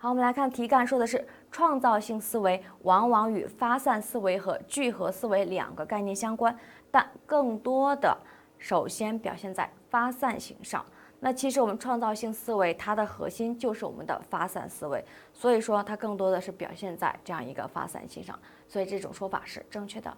好我们来看题干说的是创造性思维往往与发散思维和聚合思维两个概念相关但更多的首先表现在发散型上。那其实我们创造性思维它的核心就是我们的发散思维所以说它更多的是表现在这样一个发散性上所以这种说法是正确的。